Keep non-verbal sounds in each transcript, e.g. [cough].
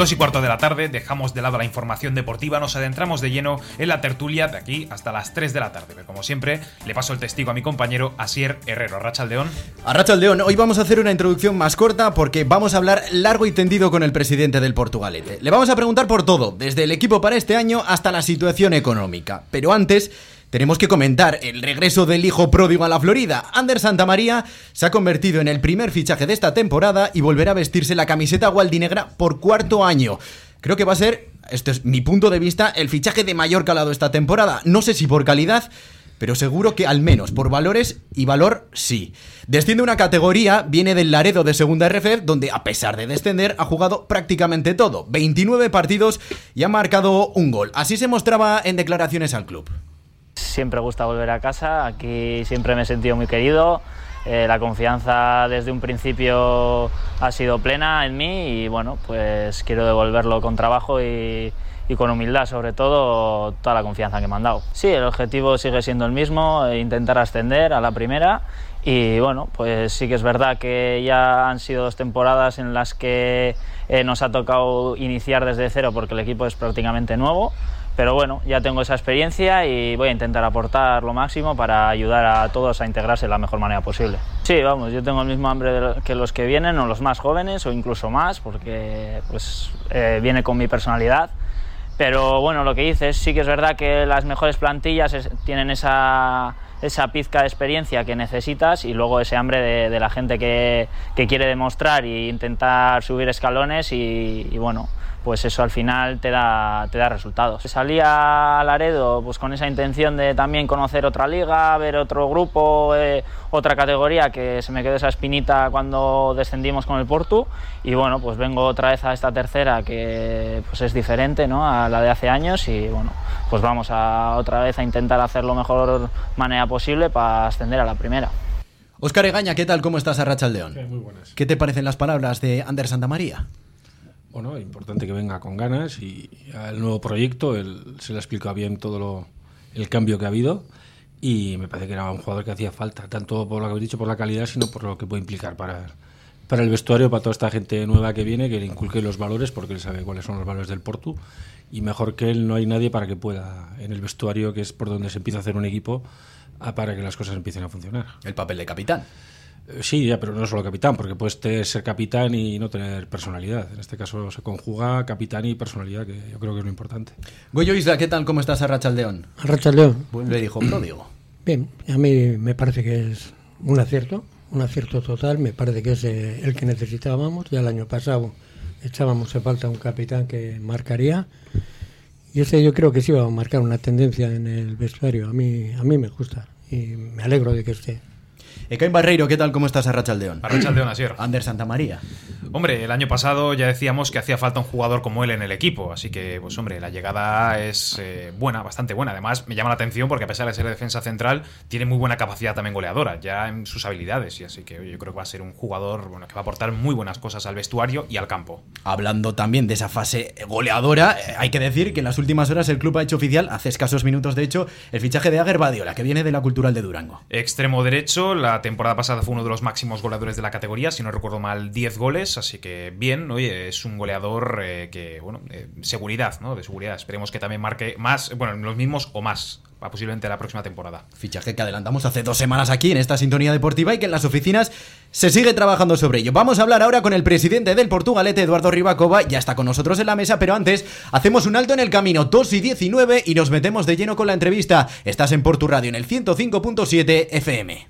Dos y cuarto de la tarde, dejamos de lado la información deportiva, nos adentramos de lleno en la tertulia de aquí hasta las 3 de la tarde. Pero como siempre, le paso el testigo a mi compañero Asier Herrero. Rachaldeón. A Rachaldeón, hoy vamos a hacer una introducción más corta porque vamos a hablar largo y tendido con el presidente del Portugalete. Le vamos a preguntar por todo, desde el equipo para este año hasta la situación económica. Pero antes, tenemos que comentar el regreso del hijo pródigo a la Florida. Ander Santamaría se ha convertido en el primer fichaje de esta temporada y volverá a vestirse la camiseta gualdinegra por cuarto año. Creo que va a ser, esto es mi punto de vista, el fichaje de mayor calado esta temporada. No sé si por calidad, pero seguro que al menos por valores y valor sí. Desciende una categoría, viene del Laredo de Segunda RFF, donde a pesar de descender ha jugado prácticamente todo, 29 partidos y ha marcado un gol. Así se mostraba en declaraciones al club. Siempre gusta volver a casa, aquí siempre me he sentido muy querido, eh, la confianza desde un principio ha sido plena en mí y bueno, pues quiero devolverlo con trabajo y, con humildad, sobre todo toda la confianza que me han dado. Sí, el objetivo sigue siendo el mismo, intentar ascender a la primera y bueno, pues sí que es verdad que ya han sido dos temporadas en las que eh, nos ha tocado iniciar desde cero porque el equipo es prácticamente nuevo pero bueno, ya tengo esa experiencia y voy a intentar aportar lo máximo para ayudar a todos a integrarse de la mejor manera posible. Sí, vamos, yo tengo el mismo hambre que los que vienen, o los más jóvenes, o incluso más, porque pues, eh, viene con mi personalidad. Pero bueno, lo que dices, sí que es verdad que las mejores plantillas tienen esa, esa pizca de experiencia que necesitas y luego ese hambre de, la gente que, que, quiere demostrar e intentar subir escalones y, y bueno, pues eso al final te da, te da resultados. Salí a Laredo pues con esa intención de también conocer otra liga, ver otro grupo, eh, otra categoría, que se me quedó esa espinita cuando descendimos con el Portu y bueno, pues vengo otra vez a esta tercera que pues es diferente ¿no? a la de hace años y bueno, pues vamos a otra vez a intentar hacer lo mejor manera posible para ascender a la primera. Óscar Egaña, ¿qué tal? ¿Cómo estás a Racha León? muy buenas. ¿Qué te parecen las palabras de Ander Santamaría? Bueno, importante que venga con ganas y el nuevo proyecto, él se le ha explicado bien todo lo, el cambio que ha habido y me parece que era un jugador que hacía falta, tanto por lo que habéis dicho, por la calidad, sino por lo que puede implicar para, para el vestuario, para toda esta gente nueva que viene, que le inculque los valores, porque él sabe cuáles son los valores del Portu y mejor que él no hay nadie para que pueda en el vestuario, que es por donde se empieza a hacer un equipo, para que las cosas empiecen a funcionar. El papel de capitán. Eh, sí, ya, pero no solo capitán, porque puedes ser capitán y no tener personalidad. En este caso se conjuga capitán y personalidad, que yo creo que es lo importante. Goyo Isla, ¿qué tal? ¿Cómo estás a Rachaldeón? A Rachaldeón. Le dijo pródigo. Bien, a mí me parece que es un acierto, un acierto total. Me parece que es eh, el que necesitábamos. Ya el año pasado echábamos en falta un capitán que marcaría. Y ese yo creo que sí va a marcar una tendencia en el vestuario. A mí, a mí me gusta y me alegro de que esté. Ekain Barreiro, ¿qué tal? ¿Cómo estás a Rachaldeón? A Rachaldeón, así Ander Santa María. Hombre, el año pasado ya decíamos que hacía falta un jugador como él en el equipo, así que, pues hombre, la llegada es eh, buena, bastante buena. Además, me llama la atención porque a pesar de ser defensa central, tiene muy buena capacidad también goleadora, ya en sus habilidades, y así que yo creo que va a ser un jugador bueno, que va a aportar muy buenas cosas al vestuario y al campo. Hablando también de esa fase goleadora, eh, hay que decir que en las últimas horas el club ha hecho oficial, hace escasos minutos de hecho, el fichaje de Ager Badiola, que viene de la Cultural de Durango. Extremo derecho, la temporada pasada fue uno de los máximos goleadores de la categoría, si no recuerdo mal, 10 goles, así que bien oye, es un goleador eh, que, bueno, seguridad, ¿no? De seguridad. Esperemos que también marque más, bueno, los mismos o más posiblemente la próxima temporada. Fichaje que adelantamos hace dos semanas aquí en esta sintonía deportiva y que en las oficinas se sigue trabajando sobre ello. Vamos a hablar ahora con el presidente del Portugalete, Eduardo Ribacova, ya está con nosotros en la mesa, pero antes hacemos un alto en el camino 2 y 19 y nos metemos de lleno con la entrevista. Estás en Portu Radio en el 105.7 FM.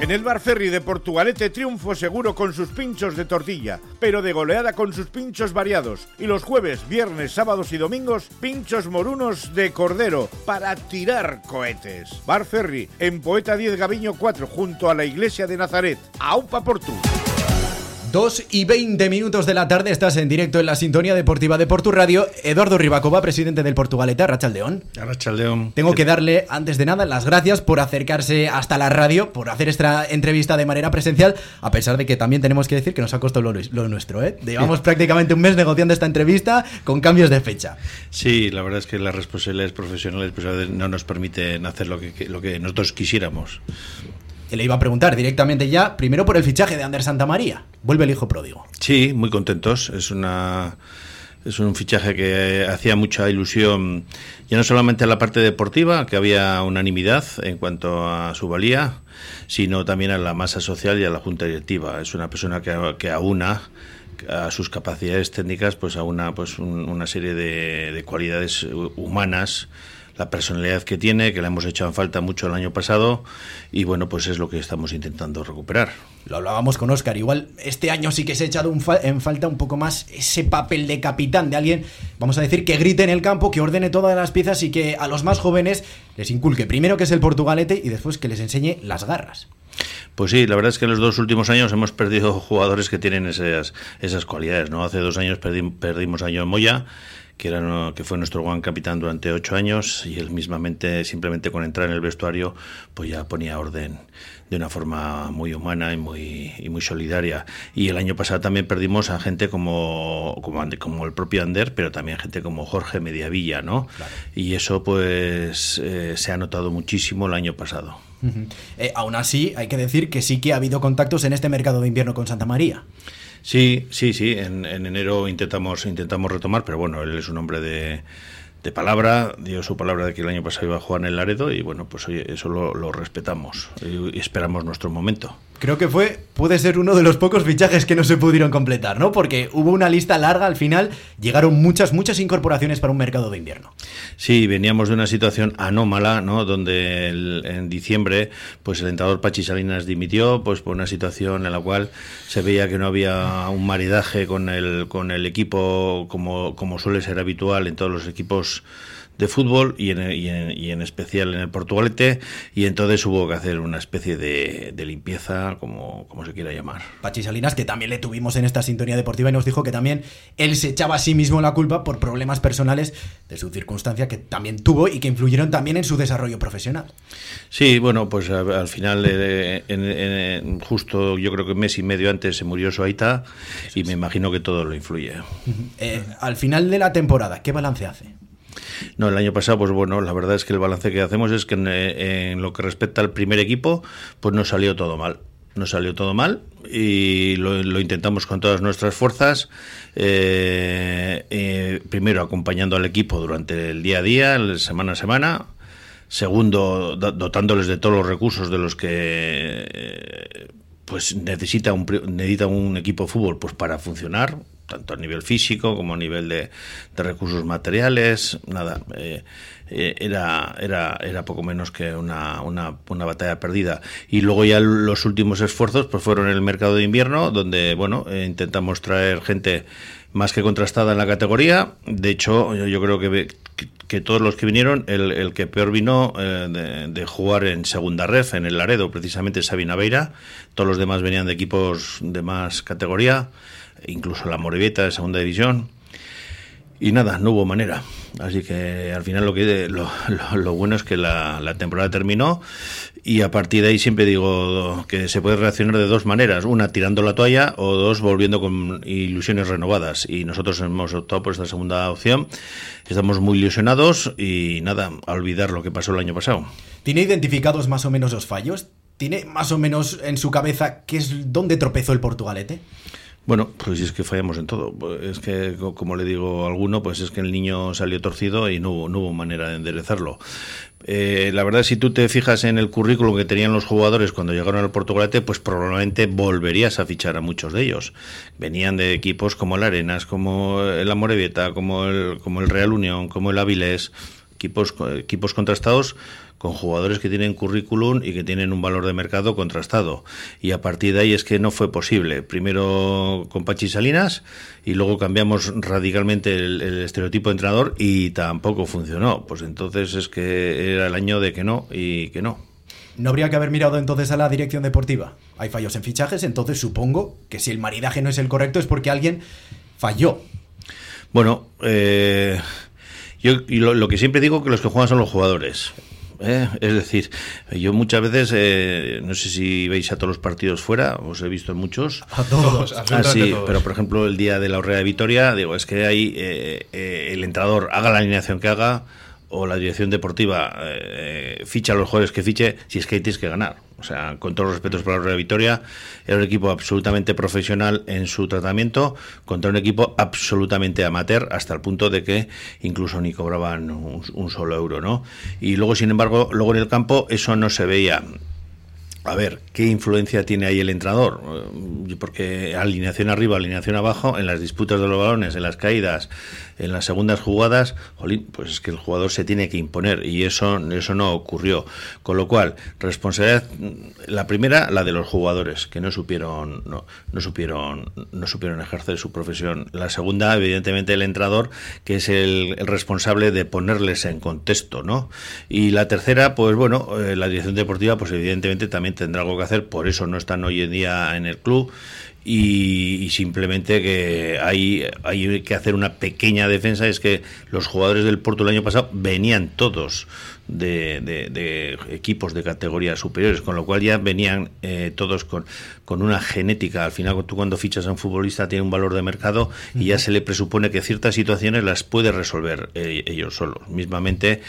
En el Bar Ferry de Portugalete triunfo seguro con sus pinchos de tortilla, pero de goleada con sus pinchos variados. Y los jueves, viernes, sábados y domingos, pinchos morunos de cordero para tirar cohetes. Bar Ferry, en Poeta 10 Gaviño 4, junto a la iglesia de Nazaret. ¡Aupa Portu! 2 y 20 minutos de la tarde estás en directo en la sintonía deportiva de Portu Radio. Eduardo Ribacova, presidente del Portugalete, Arrachaldeón. Arrachaldeón. Tengo que darle, antes de nada, las gracias por acercarse hasta la radio, por hacer esta entrevista de manera presencial, a pesar de que también tenemos que decir que nos ha costado lo, nuestro. ¿eh? Llevamos prácticamente un mes negociando esta entrevista con cambios de fecha. Sí, la verdad es que las responsabilidades profesionales pues, no nos permiten hacer lo que, lo que nosotros quisiéramos le iba a preguntar directamente ya, primero por el fichaje de Ander Santamaría. Vuelve el hijo pródigo. Sí, muy contentos. Es una es un fichaje que hacía mucha ilusión, ya no solamente en la parte deportiva, que había unanimidad en cuanto a su valía, sino también a la masa social y a la junta directiva. Es una persona que, que aúna a sus capacidades técnicas, pues a una, pues una serie de, de cualidades humanas la personalidad que tiene, que la hemos echado en falta mucho el año pasado y bueno, pues es lo que estamos intentando recuperar. Lo hablábamos con Oscar, igual este año sí que se ha echado en falta un poco más ese papel de capitán, de alguien, vamos a decir, que grite en el campo, que ordene todas las piezas y que a los más jóvenes les inculque primero que es el portugalete y después que les enseñe las garras. Pues sí, la verdad es que en los dos últimos años hemos perdido [laughs] jugadores que tienen esas, esas cualidades. ¿no? Hace dos años perdimos a John Moya que, era, que fue nuestro Juan capitán durante ocho años y él mismamente, simplemente con entrar en el vestuario, pues ya ponía orden de una forma muy humana y muy, y muy solidaria. Y el año pasado también perdimos a gente como, como, como el propio Ander, pero también gente como Jorge Mediavilla, ¿no? Y eso pues eh, se ha notado muchísimo el año pasado. Eh, aún así, hay que decir que sí que ha habido contactos en este mercado de invierno con Santa María. Sí, sí, sí. En, enero intentamos, intentamos retomar, pero bueno, él es un hombre de, de palabra, dio su palabra de que el año pasado iba a jugar en el Laredo y bueno, pues oye, eso lo, lo respetamos y esperamos nuestro momento creo que fue, puede ser uno de los pocos fichajes que no se pudieron completar, ¿no? Porque hubo una lista larga al final, llegaron muchas, muchas incorporaciones para un mercado de invierno. Sí, veníamos de una situación anómala, ¿no? Donde en diciembre, pues el entrenador Pachi Salinas dimitió, pues por una situación en la cual se veía que no había un maridaje con el, con el equipo como, como suele ser habitual en todos los equipos de fútbol y en, y, en, y en, especial en el Portugalete y entonces hubo que hacer una especie de, de limpieza como, como, se quiera llamar. Pachi Salinas, que también le tuvimos en esta sintonía deportiva y nos dijo que también él se echaba a sí mismo la culpa por problemas personales de su circunstancia que también tuvo y que influyeron también en su desarrollo profesional. Sí, bueno, pues al, final, eh, en, justo yo creo que un mes y medio antes se murió su aita y me imagino que todo lo influye. Eh, al final de la temporada, ¿qué balance hace? No, el año pasado, pues bueno, la verdad es que el balance que hacemos es que en, lo que respecta al primer equipo, pues no salió todo mal. No salió todo mal y lo, intentamos con todas nuestras fuerzas. Eh, eh, primero, acompañando al equipo durante el día a día, semana a semana. Segundo, dotándoles de todos los recursos de los que pues necesita un, necesita un equipo de fútbol pues para funcionar tanto a nivel físico como a nivel de, recursos materiales, nada, eh, eh, era, era, era poco menos que una, una, batalla perdida. Y luego ya los últimos esfuerzos pues fueron en el mercado de invierno, donde bueno, eh, intentamos traer gente más que contrastada en la categoría. De hecho, yo, creo que, que, todos los que vinieron, el, el que peor vino de, de, jugar en segunda ref, en el Laredo, precisamente Sabina Beira. Todos los demás venían de equipos de más categoría incluso la Morevieta de segunda división. Y nada, no hubo manera. Así que al final lo que lo, bueno es que la, la, temporada terminó y a partir de ahí siempre digo que se puede reaccionar de dos maneras. Una tirando la toalla o dos volviendo con ilusiones renovadas. Y nosotros hemos optado por esta segunda opción. Estamos muy ilusionados y nada, a olvidar lo que pasó el año pasado. ¿Tiene identificados más o menos los fallos? ¿Tiene más o menos en su cabeza qué es dónde tropezó el Portugalete? Bueno, pues es que fallamos en todo. Es que, como le digo a alguno, pues es que el niño salió torcido y no hubo, no hubo manera de enderezarlo. Eh, la verdad, si tú te fijas en el currículum que tenían los jugadores cuando llegaron al Portugalete, pues probablemente volverías a fichar a muchos de ellos. Venían de equipos como el Arenas, como el Amorebieta, como el, como el Real Unión, como el Avilés, equipos, equipos contrastados con jugadores que tienen currículum y que tienen un valor de mercado contrastado. Y a partir de ahí es que no fue posible. Primero con Pachi Salinas y luego cambiamos radicalmente el, estereotipo de entrenador y tampoco funcionó. Pues entonces es que era el año de que no y que no. ¿No habría que haber mirado entonces a la dirección deportiva? Hay fallos en fichajes, entonces supongo que si el maridaje no es el correcto es porque alguien falló. Bueno, eh, yo lo, lo, que siempre digo que los que juegan son los jugadores. ¿Eh? Es decir, yo muchas veces, eh, no sé si veis a todos los partidos fuera, os he visto en muchos. A todos. Ah, sí, pero por ejemplo el día de la Orrea de Vitoria, digo, es que ahí eh, el entrenador haga la alineación que haga o la dirección deportiva eh, ficha a los jugadores que fiche, si es que tienes que ganar. O sea, con todos los respetos para la Real Vitoria, era un equipo absolutamente profesional en su tratamiento contra un equipo absolutamente amateur, hasta el punto de que incluso ni cobraban un, un solo euro, ¿no? Y luego, sin embargo, luego en el campo eso no se veía a ver, ¿qué influencia tiene ahí el entrenador? Eh, porque alineación arriba, alineación abajo, en las disputas de los balones, en las caídas, en las segundas jugadas, pues es que el jugador se tiene que imponer y eso, eso no ocurrió. Con lo cual, responsabilidad, la primera, la de los jugadores, que no supieron, no, no supieron, no supieron ejercer su profesión. La segunda, evidentemente, el entrenador, que es el, el responsable de ponerles en contexto, ¿no? Y la tercera, pues bueno, eh, la dirección deportiva, pues evidentemente también tendrá algo que hacer, por eso no están hoy en día en el club. Y, simplemente que hay, hay que hacer una pequeña defensa, es que los jugadores del Porto el año pasado venían todos de, equipos de categorías superiores, con lo cual ya venían eh, todos con, con una genética. Al final, tú cuando fichas a un futbolista tiene un valor de mercado y ya se le presupone que ciertas situaciones las puede resolver eh, ellos solos. Mismamente,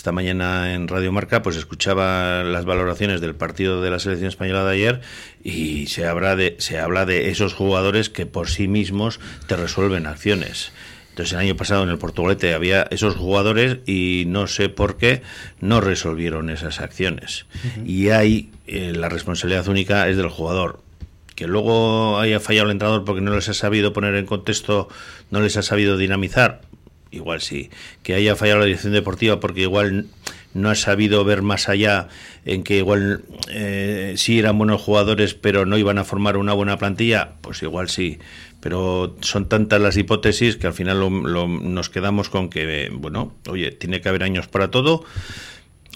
esta mañana en Radio Marca pues escuchaba las valoraciones del partido de la selección española de ayer y se habla de se habla de esos jugadores que por sí mismos te resuelven acciones. Entonces el año pasado en el Portugalete había esos jugadores y no sé por qué no resolvieron esas acciones. Y ahí eh, la responsabilidad única es del jugador. Que luego haya fallado el entrenador porque no les ha sabido poner en contexto, no les ha sabido dinamizar, igual sí. Que haya fallado la dirección deportiva porque igual no ha sabido ver más allá en que igual eh, sí eran buenos jugadores pero no iban a formar una buena plantilla, pues igual sí. Pero son tantas las hipótesis que al final nos quedamos con que, bueno, oye, tiene que haber años para todo.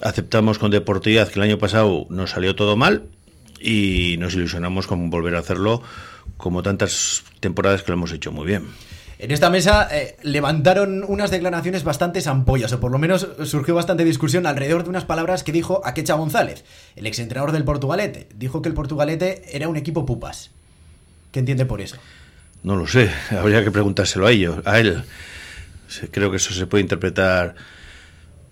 Aceptamos con deportividad que el año pasado nos salió todo mal y nos ilusionamos con volver a hacerlo como tantas temporadas que lo hemos hecho muy bien. En esta mesa eh, levantaron unas declaraciones bastante ampollas, o por lo menos surgió bastante discusión alrededor de unas palabras que dijo Akecha González, el exentrenador del Portugalete. Dijo que el Portugalete era un equipo pupas. ¿Qué entiende por eso? No lo sé, habría que preguntárselo a ellos, a él. Creo que eso se puede interpretar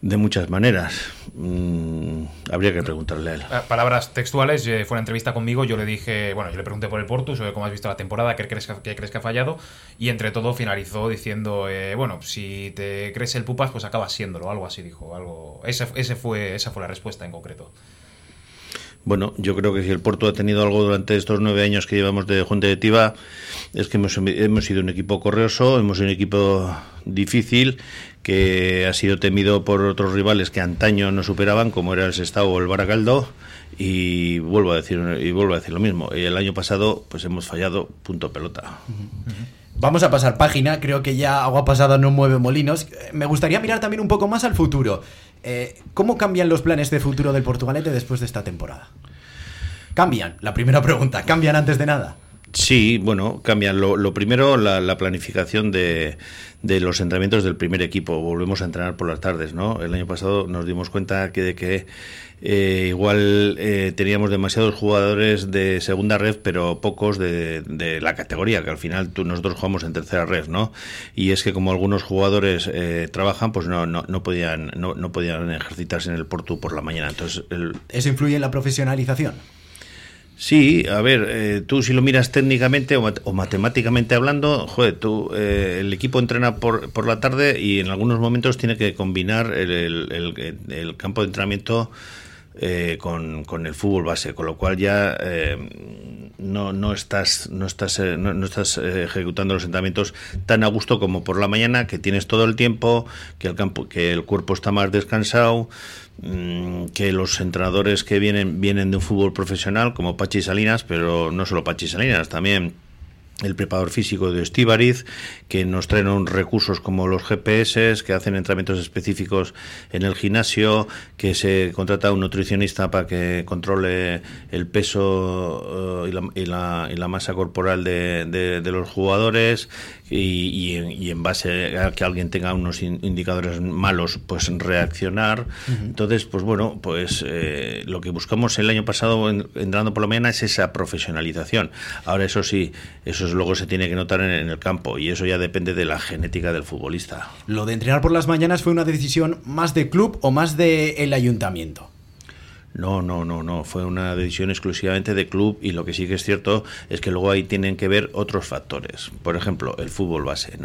de muchas maneras. Mm, habría que preguntarle a él. Ah, palabras textuales, eh, fue una entrevista conmigo, yo le dije, bueno, yo le pregunté por el Porto, sobre cómo has visto la temporada, qué crees, que ha fallado, y entre todo finalizó diciendo, eh, bueno, si te crees el Pupas, pues acabas siéndolo, algo así dijo, algo... Ese fue, esa fue la respuesta en concreto. Bueno, yo creo que si el Porto ha tenido algo durante estos nueve años que llevamos de Junta Directiva, es que hemos, hemos sido un equipo correoso, hemos sido un equipo difícil, que ha sido temido por otros rivales que antaño no superaban, como era el Sestao o el Baracaldo, y vuelvo a decir y vuelvo a decir lo mismo. El año pasado, pues hemos fallado punto pelota. Vamos a pasar página, creo que ya agua pasada no mueve molinos. Me gustaría mirar también un poco más al futuro. Eh, ¿Cómo cambian los planes de futuro del Portugalete después de esta temporada? ¿Cambian? La primera pregunta, ¿cambian antes de nada? Sí, bueno, cambian. Lo, primero, la, planificación de, los entrenamientos del primer equipo. Volvemos a entrenar por las tardes, ¿no? El año pasado nos dimos cuenta que de que eh, igual eh, teníamos demasiados jugadores de segunda red, pero pocos de, la categoría, que al final tú, nosotros jugamos en tercera red, ¿no? Y es que como algunos jugadores eh, trabajan, pues no, no, no podían no, no, podían ejercitarse en el Porto por la mañana. Entonces, ¿Eso influye en la profesionalización? Sí, a ver, eh, tú si lo miras técnicamente o, matemáticamente hablando, joder, tú, eh, el equipo entrena por, por, la tarde y en algunos momentos tiene que combinar el, el, campo de entrenamiento eh, con, con, el fútbol base, con lo cual ya no, no estás, no estás, no, no estás ejecutando los entrenamientos tan a gusto como por la mañana, que tienes todo el tiempo, que el, campo, que el cuerpo está más descansado. Mm, que los entrenadores que vienen vienen de un fútbol profesional como Pachi Salinas, pero no solo Pachi Salinas, también el preparador físico de Estíbariz, que nos traen unos recursos como los GPS, que hacen entrenamientos específicos en el gimnasio, que se contrata un nutricionista para que controle el peso eh, y, la, masa corporal de, los jugadores y, y, en base a que alguien tenga unos indicadores malos, pues reaccionar. Entonces, pues bueno, pues eh, lo que buscamos el año pasado entrando por la mañana es esa profesionalización. Ahora eso sí, eso luego se tiene que notar en, el campo y eso ya depende de la genética del futbolista. Lo de entrenar por las mañanas fue una decisión más de club o más de el ayuntamiento. No, no, no, no. Fue una decisión exclusivamente de club y lo que sí que es cierto es que luego ahí tienen que ver otros factores. Por ejemplo, el fútbol base.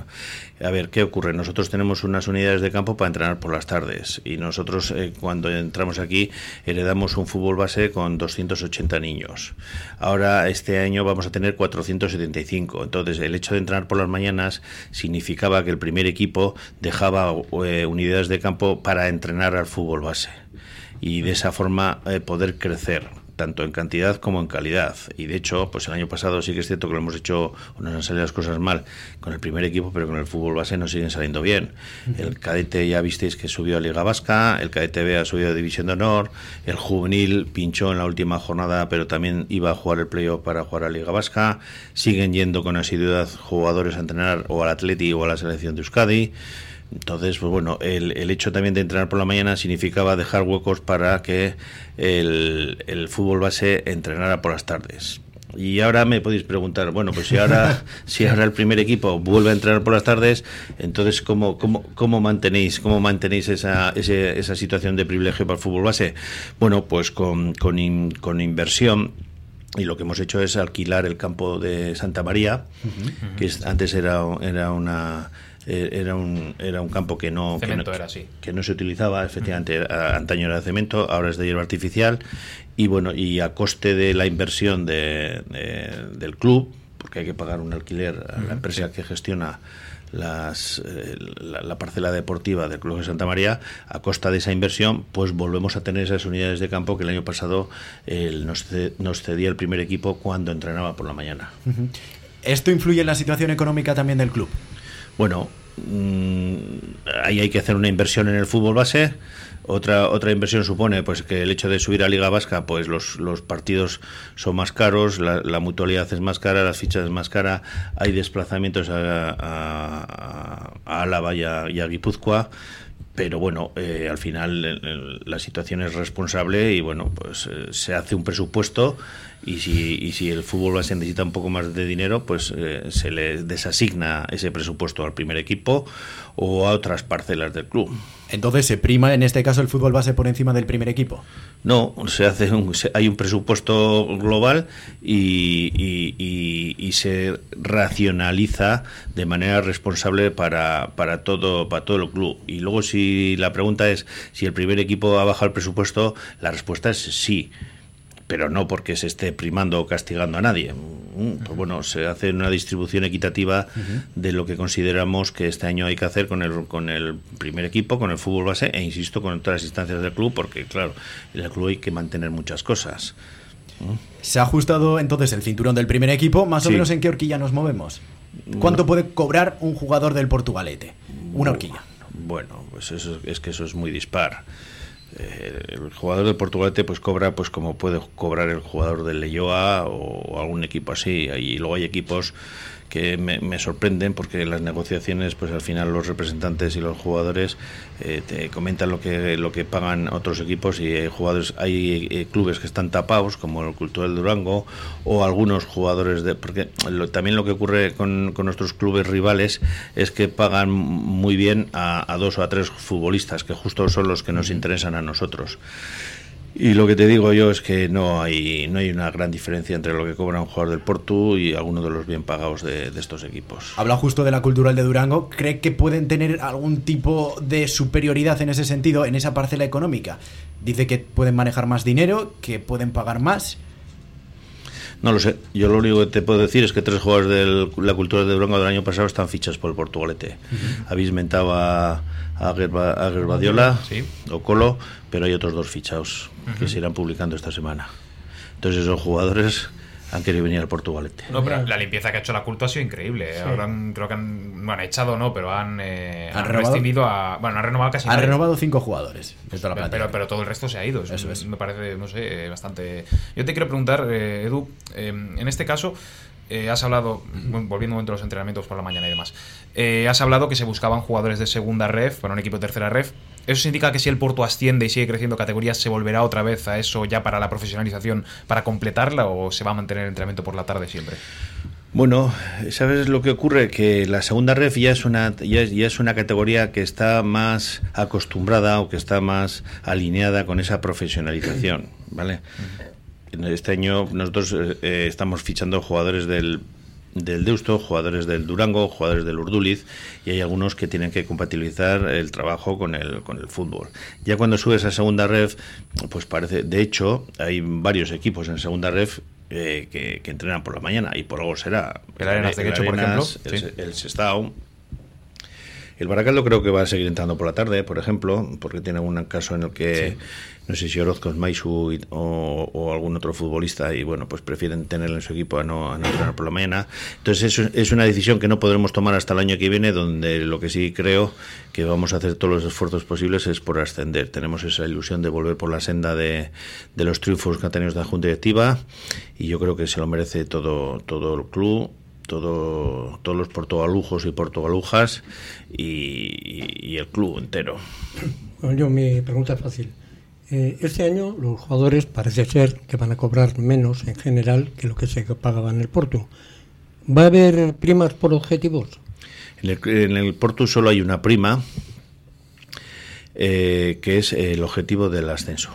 A ver, ¿qué ocurre? Nosotros tenemos unas unidades de campo para entrenar por las tardes y nosotros eh, cuando entramos aquí heredamos un fútbol base con 280 niños. Ahora, este año vamos a tener 475. Entonces, el hecho de entrenar por las mañanas significaba que el primer equipo dejaba eh, unidades de campo para entrenar al fútbol base y de esa forma eh, poder crecer tanto en cantidad como en calidad. Y de hecho, pues el año pasado sí que es cierto que lo hemos hecho, nos han salido las cosas mal con el primer equipo, pero con el fútbol base nos siguen saliendo bien. El cadete ya visteis que subió a Liga Vasca, el cadete B ha subido a División de Honor, el juvenil pinchó en la última jornada, pero también iba a jugar el playoff para jugar a Liga Vasca. Siguen yendo con asiduidad jugadores a entrenar o al Atleti o a la selección de Euskadi. Entonces, pues bueno, el, el, hecho también de entrenar por la mañana significaba dejar huecos para que el, el fútbol base entrenara por las tardes. Y ahora me podéis preguntar, bueno, pues si ahora, [laughs] si ahora el primer equipo vuelve a entrenar por las tardes, entonces ¿cómo, cómo, cómo mantenéis, cómo mantenéis esa, esa situación de privilegio para el fútbol base? Bueno, pues con, con, con inversión y lo que hemos hecho es alquilar el campo de Santa María, que antes era, era una era un, era un campo que no, que no, se utilizaba, efectivamente, antaño era de cemento, ahora es de hierba artificial, y bueno, y a coste de la inversión de, del club, porque hay que pagar un alquiler a la empresa que gestiona las, eh, la, parcela deportiva del Club de Santa María, a costa de esa inversión, pues volvemos a tener esas unidades de campo que el año pasado nos, nos, cedía el primer equipo cuando entrenaba por la mañana. ¿Esto influye en la situación económica también del club? Bueno, mm, ahí hay que hacer una inversión en el fútbol base. Otra, otra inversión supone pues que el hecho de subir a Liga Vasca, pues los, los partidos son más caros, la, mutualidad es más cara, las fichas es más cara, hay desplazamientos a, a, Álava y a, Guipúzcoa pero bueno, eh, al final la situación es responsable y bueno, pues eh, se hace un presupuesto y si, y si el fútbol base necesita un poco más de dinero, pues eh, se le desasigna ese presupuesto al primer equipo o a otras parcelas del club. Entonces, ¿se prima en este caso el fútbol base por encima del primer equipo? No, se hace hay un presupuesto global y, y, se racionaliza de manera responsable para, para, todo, para todo el club. Y luego, si la pregunta es si el primer equipo ha bajado el presupuesto, la respuesta es sí pero no porque se esté primando o castigando a nadie. Mm, pues bueno, se hace una distribución equitativa de lo que consideramos que este año hay que hacer con el, con el primer equipo, con el fútbol base e insisto con todas las instancias del club, porque claro, en el club hay que mantener muchas cosas. Mm. ¿Se ha ajustado entonces el cinturón del primer equipo? ¿Más o menos en qué horquilla nos movemos? ¿Cuánto puede cobrar un jugador del Portugalete? Una horquilla. Bueno, pues eso, es que eso es muy dispar. Eh, el jugador de Portugalete pues cobra pues como puede cobrar el jugador del Leyoa o algún equipo así. Y luego hay equipos que me, sorprenden porque las negociaciones, pues al final los representantes y los jugadores eh, te comentan lo que lo que pagan otros equipos y hay jugadores, hay eh, clubes que están tapados como el Cultural Durango o algunos jugadores de porque también lo que ocurre con, nuestros clubes rivales es que pagan muy bien a, a dos o a tres futbolistas que justo son los que nos interesan a nosotros. Y lo que te digo yo es que no hay, no hay una gran diferencia entre lo que cobra un jugador del Portu y alguno de los bien pagados de, estos equipos. Habla justo de la cultural de Durango. ¿Cree que pueden tener algún tipo de superioridad en ese sentido, en esa parcela económica? Dice que pueden manejar más dinero, que pueden pagar más. No lo sé. Yo lo único que te puedo decir es que tres jugadores de la cultura de Durango del año pasado están fichas por el Portugalete. Habéis mentado a, a Gerbadiola o Colo, pero hay otros dos fichados que se irán publicando esta semana. Entonces esos jugadores han querido venir al Portugalete. No, pero la limpieza que ha hecho la culto ha sido increíble. ¿eh? Ahora han- creo que han, bueno, echado no, pero han, eh, ¿Han han renovado? a, bueno, han renovado casi Ha nadie. renovado cinco jugadores. de toda la Pero, pero, pero todo el resto se ha ido. Es- Eso es. Me parece, no sé, bastante. Yo te quiero preguntar, eh, Edu, eh, en este caso. eh, has hablado, volviendo un momento a los entrenamientos por la mañana y demás, eh, has hablado que se buscaban jugadores de segunda ref para un equipo de tercera ref. ¿Eso indica que si el Porto asciende y sigue creciendo categorías, se volverá otra vez a eso ya para la profesionalización, para completarla o se va a mantener el entrenamiento por la tarde siempre? Bueno, ¿sabes lo que ocurre? Que la segunda ref ya es una ya es, ya es una categoría que está más acostumbrada o que está más alineada con esa profesionalización, ¿vale? Este año nosotros eh, eh, estamos fichando jugadores del del Deusto, jugadores del Durango, jugadores del Urduliz y hay algunos que tienen que compatibilizar el trabajo con el, con el fútbol. Ya cuando subes a segunda ref, pues parece, de hecho, hay varios equipos en segunda ref eh, que, que entrenan por la mañana y por algo será. El Arenas de Guecho, por ejemplo, El, sí. el Sestao. El Baracaldo creo que va a seguir entrando por la tarde, por ejemplo, porque tiene un caso en el que no sé si Orozco es Maisu y- o, o algún otro futbolista y bueno, pues prefieren tenerlo en su equipo a no, a no entrenar por la mañana. Entonces es, es una decisión que no podremos tomar hasta el año que viene, donde lo que sí creo que vamos a hacer todos los esfuerzos posibles es por ascender. Tenemos esa ilusión de volver por la senda de, de los triunfos que ha tenido esta Junta Directiva y yo creo que se lo merece todo, todo el club todo, todos los portugalujos y portugalujas y, y- y el club entero. Bueno, yo mi pregunta es fácil. Eh, este año los jugadores parece ser que van a cobrar menos en general que lo que se pagaba en el Porto. ¿Va a haber primas por objetivos? En el, en el Porto solo hay una prima, eh, que es el objetivo del ascenso.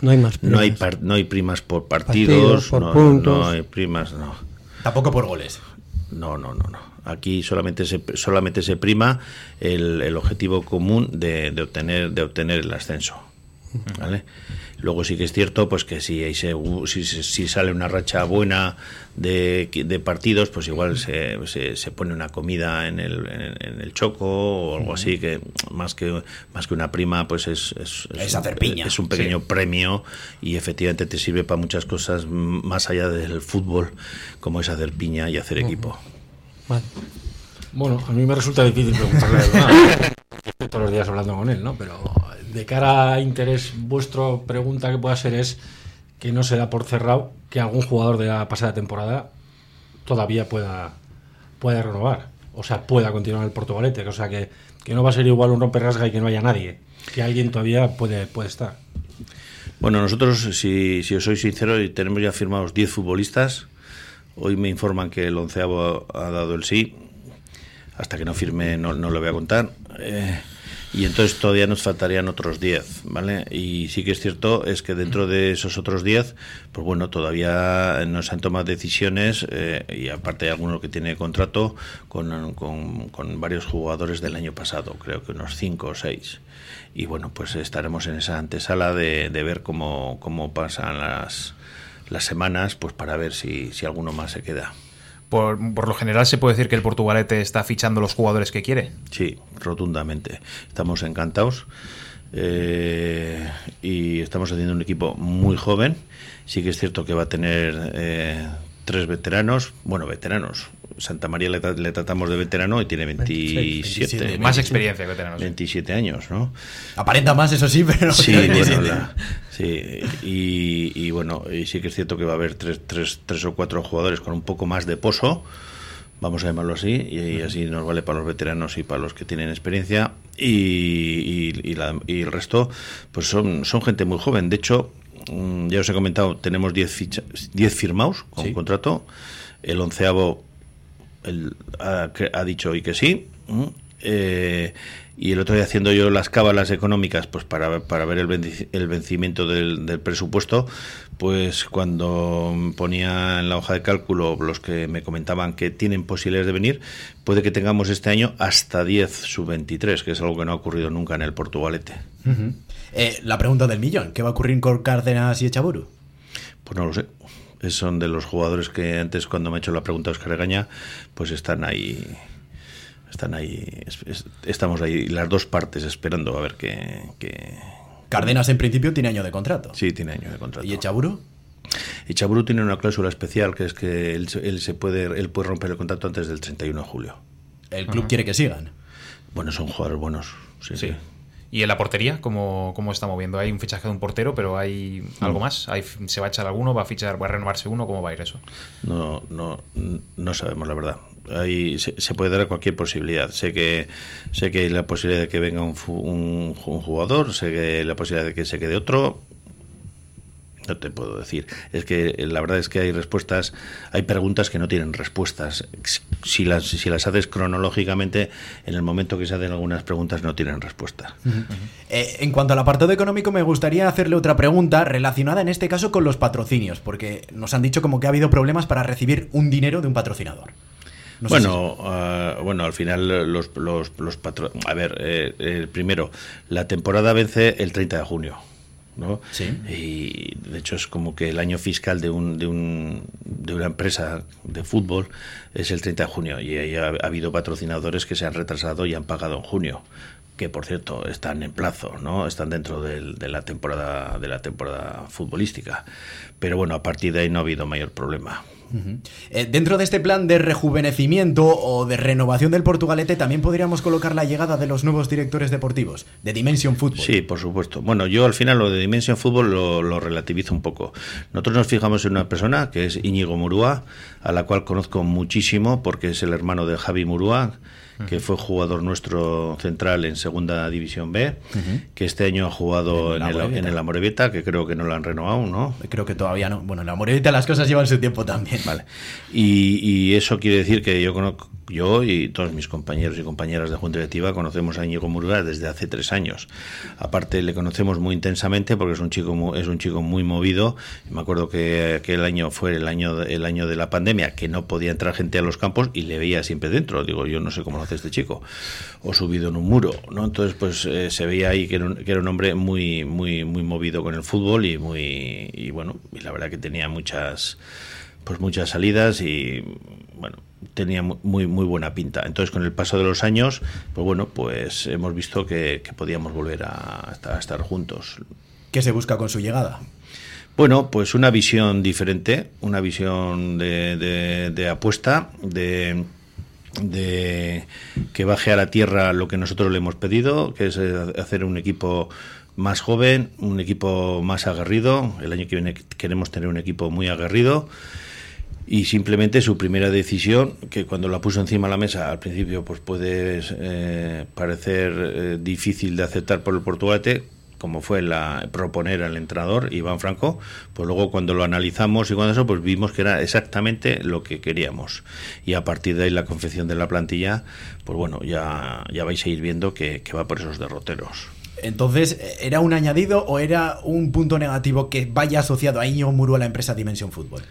No hay más primas. No hay, par- no hay primas por partidos, Partidos, por no, puntos. no hay primas, no. Tampoco por goles. No, no, no, no. Aquí solamente se, solamente se prima el, el objetivo común de, de obtener, de obtener el ascenso. ¿vale? Luego sí que es cierto pues que si, si, si- si sale una racha buena de, de partidos, pues igual se, se, se pone una comida en el, en, en el choco o algo así, que más que más que una prima, pues es, es, Es hacer piña. es un pequeño premio y efectivamente te sirve para muchas cosas m- más allá del fútbol, como es hacer piña y hacer equipo. Vale. Bueno, a mí me resulta difícil preguntarle [laughs] nada. Estoy todos los días hablando con él, ¿no? Pero de cara a interés, vuestra pregunta que pueda ser es que no se da por cerrado que algún jugador de la pasada temporada todavía pueda, pueda renovar. O sea, pueda continuar el Portugalete. O sea, que, que no va a ser igual un romperrasga y que no haya nadie. Que alguien todavía puede, puede estar. Bueno, nosotros, si, si os soy sincero, tenemos ya firmados 10 futbolistas. Hoy me informan que el onceavo ha dado el sí. Hasta que no firme no, no lo voy a contar. Eh, y entonces todavía nos faltarían otros 10, ¿vale? Y sí que es cierto, es que dentro de esos otros 10, pues bueno, todavía no se han tomado decisiones eh, y aparte hay alguno que tiene contrato con, con- con varios jugadores del año pasado, creo que unos 5 o 6. Y bueno, pues estaremos en esa antesala de, de ver cómo, cómo pasan las, las semanas, pues para ver si, si alguno más se queda. Por, por lo general se puede decir que el Portugalete está fichando los jugadores que quiere. Sí, rotundamente. Estamos encantados eh, y estamos haciendo un equipo muy joven. Sí que es cierto que va a tener eh, tres veteranos, bueno, veteranos. Santa María le, tra- le tratamos de veterano y tiene 27, 27, Más experiencia que veteranos. 27 años, ¿no? Aparenta más, eso sí, pero no Sí, tiene bueno, 27. la- sí, y, y bueno, y sí que es cierto que va a haber tres, tres, tres o cuatro jugadores con un poco más de pozo, vamos a llamarlo así, y, y así nos vale para los veteranos y para los que tienen experiencia, y, y- y la- y el resto, pues son, son gente muy joven. De hecho, mm, ya os he comentado, tenemos 10 ficha- 10 firmados con Sí. contrato, el onceavo él ha, ha dicho hoy que sí. Eh, y el otro día haciendo yo las cábalas económicas pues para, para ver el, venci- el vencimiento del, del presupuesto, pues cuando ponía en la hoja de cálculo los que me comentaban que tienen posibilidades de venir, puede que tengamos este año hasta 10 sub-23, que es algo que no ha ocurrido nunca en el Portugalete. Eh, la pregunta del millón, ¿qué va a ocurrir con Cárdenas y Echaburu? Pues no lo sé. Son de los jugadores que antes cuando me ha hecho la pregunta Oscar Regaña, pues están ahí, están ahí, es- es- estamos ahí las dos partes esperando a ver qué, qué- Cárdenas en principio tiene año de contrato. sí tiene año de contrato. ¿Y Echaburu? Y Chaburu tiene una cláusula especial que es que él, se- él se puede, él puede romper el contrato antes del 31 de julio. El club quiere que sigan. Bueno, son jugadores buenos. Sí, sí. ¿Y en la portería cómo, cómo está moviendo? Hay un fichaje de un portero, pero hay algo más. ¿Hay, ¿Se va a echar alguno? ¿Va a fichar, va a renovarse uno? ¿Cómo va a ir eso? No, no, no sabemos la verdad. Ahí se, se puede dar cualquier posibilidad. Sé que sé que hay la posibilidad de que venga un, un, un jugador, sé que hay la posibilidad de que se quede otro. Te puedo decir. Es que eh, la verdad es que hay respuestas, hay preguntas que no tienen respuestas. Si las, si las haces cronológicamente, en el momento que se hacen algunas preguntas no tienen respuesta. Eh, en cuanto al apartado económico, me gustaría hacerle otra pregunta relacionada en este caso con los patrocinios, porque nos han dicho como que ha habido problemas para recibir un dinero de un patrocinador. No bueno, ah, bueno, al final los, los, los patro- A ver, eh, eh, primero, la temporada vence el 30 de junio. ¿No? Sí. Y de hecho es como que el año fiscal de, un, de, un, de una empresa de fútbol es el 30 de junio y ahí ha, ha habido patrocinadores que se han retrasado y han pagado en junio que por cierto están en plazo, ¿no? Están dentro del- de la temporada de la temporada futbolística. Pero bueno, a partir de ahí no ha habido mayor problema. Eh, dentro de este plan de rejuvenecimiento o de renovación del Portugalete, también podríamos colocar la llegada de los nuevos directores deportivos, de Dimension Football. Sí, por supuesto. Bueno, yo al final lo de Dimension Fútbol lo, lo relativizo un poco. Nosotros nos fijamos en una persona que es Íñigo Murúa, a la cual conozco muchísimo porque es el hermano de Javi Murúa, que fue jugador nuestro central en Segunda División B, que este año ha jugado En el, en el que creo que no lo han renovado, ¿no? Creo que todavía no. Bueno, en la Morelita las cosas llevan su tiempo también. Vale. Y, y eso quiere decir que yo conozco, yo y todos mis compañeros y compañeras de Junta Directiva conocemos a Íñigo Murúa desde hace tres años. Aparte le conocemos muy intensamente porque es un chico es un chico muy movido. Me acuerdo que aquel año fue el año el año de la pandemia que no podía entrar gente a los campos y le veía siempre dentro. Digo yo no sé cómo lo hace este chico o subido en un muro, ¿no? Entonces pues eh, se veía ahí que era, un, que era un hombre muy muy muy movido con el fútbol y muy y bueno y la verdad que tenía muchas pues muchas salidas y bueno tenía mu- muy muy buena pinta entonces con el paso de los años pues bueno pues hemos visto que, que podíamos volver a estar, a estar juntos ¿Qué se busca con su llegada? bueno, pues una visión diferente, una visión de, de- de apuesta, de, de que baje a la tierra lo que nosotros le hemos pedido, que es eh, hacer un equipo más joven, un equipo más aguerrido. El año que viene queremos tener un equipo muy aguerrido. Y simplemente su primera decisión, que cuando la puso encima de la mesa al principio pues puede eh, parecer eh, difícil de aceptar por el Portugalete, como fue la proponer al entrenador Iván Franco, pues luego cuando lo analizamos y cuando eso, pues vimos que era exactamente lo que queríamos. Y a partir de ahí la confección de la plantilla, pues bueno, ya, ya vais a ir viendo que, va por esos derroteros. Entonces, ¿era un añadido o era un punto negativo que vaya asociado a Íñigo Muru a la empresa Dimension Football?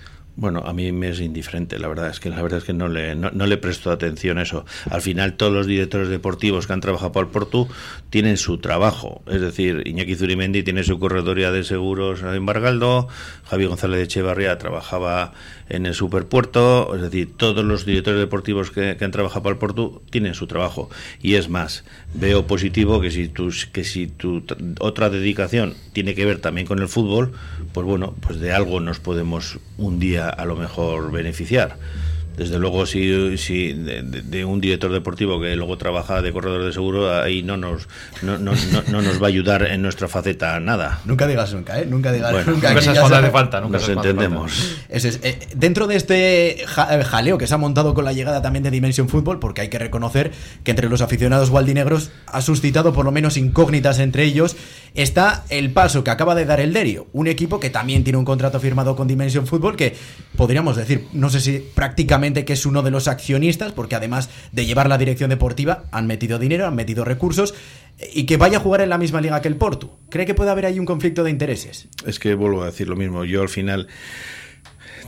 Bueno, a mí me es indiferente, la verdad es que la verdad es que no le, no, le presto atención a eso. Al final todos los directores deportivos que han trabajado para el Portu tienen su trabajo, es decir, Iñaki Zurimendi tiene su corredoría de seguros en Bargaldo, Javi González de Echevarría trabajaba en el Superpuerto, es decir, todos los directores deportivos que, han trabajado para el Portu tienen su trabajo. Y es más, veo positivo que si tu, que si tu tr- otra dedicación tiene que ver también con el fútbol, pues bueno, pues de algo nos podemos un día a lo mejor beneficiar. Desde luego, si, si de, de- de un director deportivo que luego trabaja de corredor de seguro, ahí no nos, no, no- no- no nos va a ayudar en nuestra faceta nada. Nunca digas nunca, ¿eh? Nunca digas Bueno, nunca. Nunca cuándo hace sabes- falta, nunca Nos hace falta. entendemos. Eso es. Eh, dentro de este ja- eh, jaleo que se ha montado con la llegada también de Dimension Football, porque hay que reconocer que entre los aficionados gualdinegros ha suscitado por lo menos incógnitas entre ellos, está el paso que acaba de dar el Derio, un equipo que también tiene un contrato firmado con Dimension Football, que podríamos decir, no sé si prácticamente que es uno de los accionistas, porque además de llevar la dirección deportiva, han metido dinero, han metido recursos, eh, y que vaya a jugar en la misma liga que el Porto. ¿Cree que puede haber ahí un conflicto de intereses? Es que vuelvo a decir lo mismo. Yo al final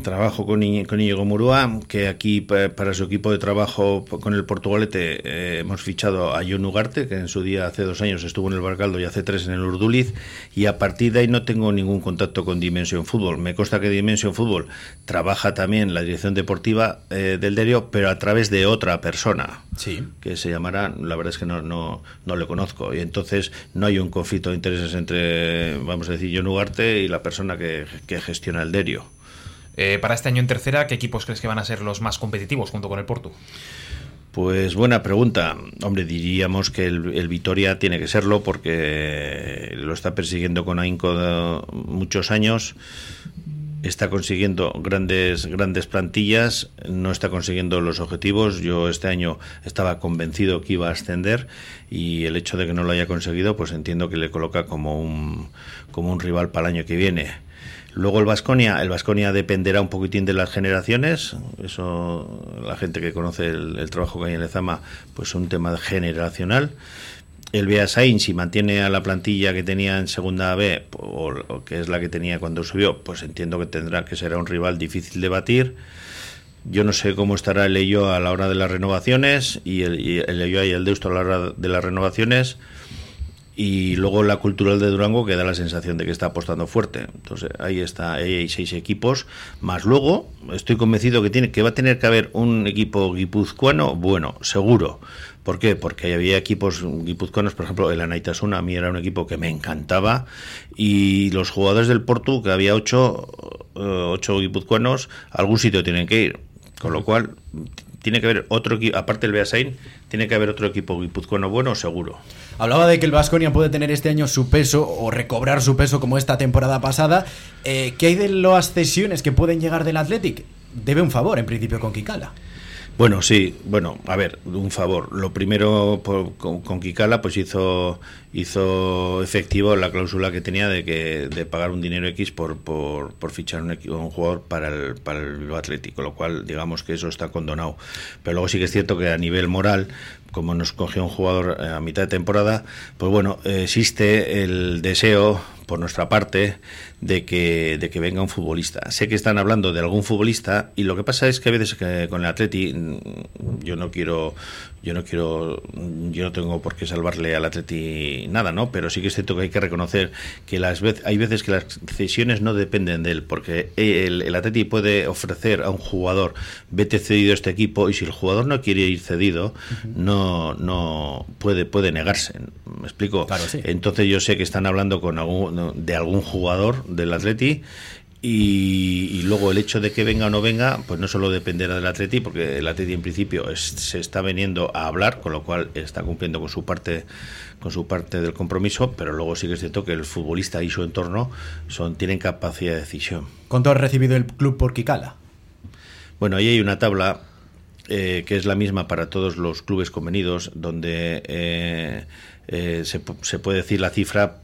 trabajo con, con Íñigo Murúa, que aquí pa- para su equipo de trabajo con el Portugalete eh, hemos fichado a John Ugarte, que en su día hace dos años estuvo en el Barcaldo y hace tres en el Urduliz, y a partir de ahí no tengo ningún contacto con Dimension Fútbol. Me consta que Dimension Fútbol trabaja también la dirección deportiva eh, del Derio, pero a través de otra persona Sí. que se llamará, la verdad es que no, no, no le conozco. Y entonces no hay un conflicto de intereses entre, vamos a decir, John Ugarte y la persona que, que gestiona el Derio. Eh, para este año en tercera, ¿qué equipos crees que van a ser los más competitivos junto con el Porto? Pues buena pregunta. Hombre, diríamos que el, Vitoria tiene que serlo porque lo está persiguiendo con ahínco muchos años. Está consiguiendo grandes grandes plantillas, no está consiguiendo los objetivos. Yo este año estaba convencido que iba a ascender y el hecho de que no lo haya conseguido, pues entiendo que le coloca como un como un rival para el año que viene. Luego el Vasconia, el Vasconia dependerá un poquitín de las generaciones, eso la gente que conoce el, trabajo que hay en Lezama, pues es un tema generacional. El Beasain, si mantiene a la plantilla que tenía en segunda B, o, o, que es la que tenía cuando subió, pues entiendo que tendrá que será un rival difícil de batir. Yo no sé cómo estará el Ello a la hora de las renovaciones y el, y y el Deusto a la hora de las renovaciones y luego la cultural de Durango que da la sensación de que está apostando fuerte. Entonces ahí está, ahí hay seis equipos, más luego estoy convencido que tiene que va a tener que haber un equipo guipuzcoano bueno, seguro. ¿Por qué? Porque había equipos guipuzcoanos, por ejemplo, el Anaitasuna a mí era un equipo que me encantaba y los jugadores del Portu, que había ocho, ocho guipuzcoanos, algún sitio tienen que ir. Con lo cual, tiene que haber otro equipo, aparte del Beasain, tiene que haber otro equipo guipuzcoano bueno, seguro. Hablaba de que el Vasconia puede tener este año su peso o recobrar su peso como esta temporada pasada. Eh, ¿Qué hay de las cesiones que pueden llegar del Athletic? Debe un favor, en principio, con Kikala. Bueno, sí, bueno, a ver, un favor. Lo primero por, con, con, Kikala pues hizo hizo efectivo la cláusula que tenía de que de pagar un dinero X por, por, por fichar un, un, jugador para el para el Atlético, lo cual digamos que eso está condonado. Pero luego sí que es cierto que a nivel moral como nos cogió un jugador a mitad de temporada, pues bueno, existe el deseo por nuestra parte de que, de que venga un futbolista. Sé que están hablando de algún futbolista y lo que pasa es que a veces que con el Atleti yo no quiero yo no quiero yo no tengo por qué salvarle al Atleti nada, ¿no? Pero sí que es cierto que hay que reconocer que las veces hay veces que las decisiones no dependen de él, porque el, el Atleti puede ofrecer a un jugador vete cedido a este equipo y si el jugador no quiere ir cedido, uh -huh. no no puede puede negarse. ¿Me explico? Claro, sí. Entonces yo sé que están hablando con algún, de algún jugador del Atleti y, y, luego el hecho de que venga o no venga, pues no solo dependerá del Atleti, porque el Atleti en principio es, se está veniendo a hablar, con lo cual está cumpliendo con su parte con su parte del compromiso, pero luego sí que es cierto que el futbolista y su entorno son tienen capacidad de decisión. ¿Cuánto ha recibido el club por Kikala? Bueno, ahí hay una tabla eh, que es la misma para todos los clubes convenidos, donde eh, eh, se, se puede decir la cifra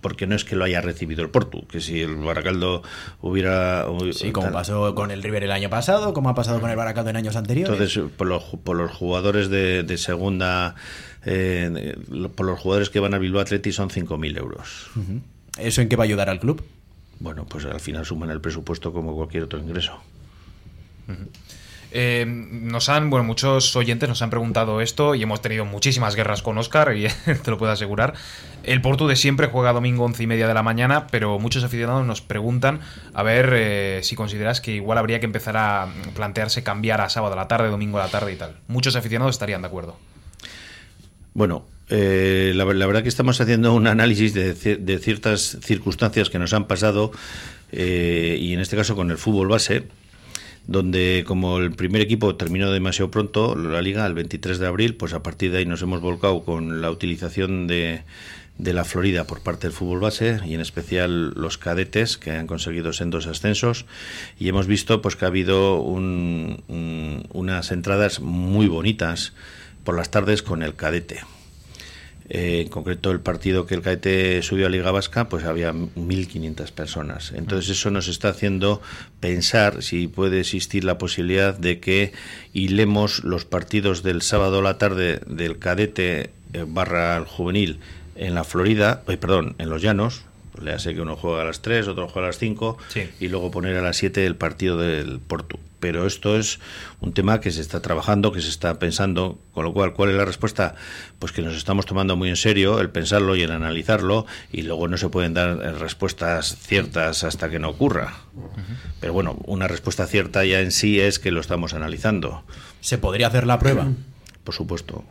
porque no es que lo haya recibido el Portu, que si el Baracaldo hubiera... Sí, como tal, pasó con el River el año pasado, como ha pasado con el Baracaldo en años anteriores. Entonces, por los, por los jugadores de, de segunda, eh, por los jugadores que van a Bilbao Atleti son 5.000 euros. Uh -huh. ¿Eso en qué va a ayudar al club? Bueno, pues al final suman el presupuesto como cualquier otro ingreso. Uh -huh. Eh, nos han, bueno, muchos oyentes nos han preguntado esto y hemos tenido muchísimas guerras con Oscar, y [laughs] te lo puedo asegurar. El Porto de siempre juega domingo once y media de la mañana, pero muchos aficionados nos preguntan a ver eh, si consideras que igual habría que empezar a plantearse cambiar a sábado a la tarde, domingo a la tarde y tal. Muchos aficionados estarían de acuerdo. Bueno, eh, la, la, verdad que estamos haciendo un análisis de, de ciertas circunstancias que nos han pasado eh, y en este caso con el fútbol base donde como el primer equipo terminó demasiado pronto la liga el 23 de abril, pues a partir de ahí nos hemos volcado con la utilización de, de la Florida por parte del fútbol base y en especial los cadetes que han conseguido sendos ascensos y hemos visto pues que ha habido un, un, unas entradas muy bonitas por las tardes con el cadete. Eh, en concreto el partido que el Caete subió a Liga Vasca, pues había 1.500 personas. Entonces eso nos está haciendo pensar si puede existir la posibilidad de que hilemos los partidos del sábado a la tarde del cadete eh, barra el juvenil en la Florida, eh, perdón, en los Llanos, le hace que uno juega a las 3, otro juega a las 5 sí. y luego poner a las 7 el partido del Porto. Pero esto es un tema que se está trabajando, que se está pensando, con lo cual, ¿cuál es la respuesta? Pues que nos estamos tomando muy en serio el pensarlo y el analizarlo y luego no se pueden dar respuestas ciertas hasta que no ocurra. Pero bueno, una respuesta cierta ya en sí es que lo estamos analizando. ¿Se podría hacer la prueba? Por supuesto.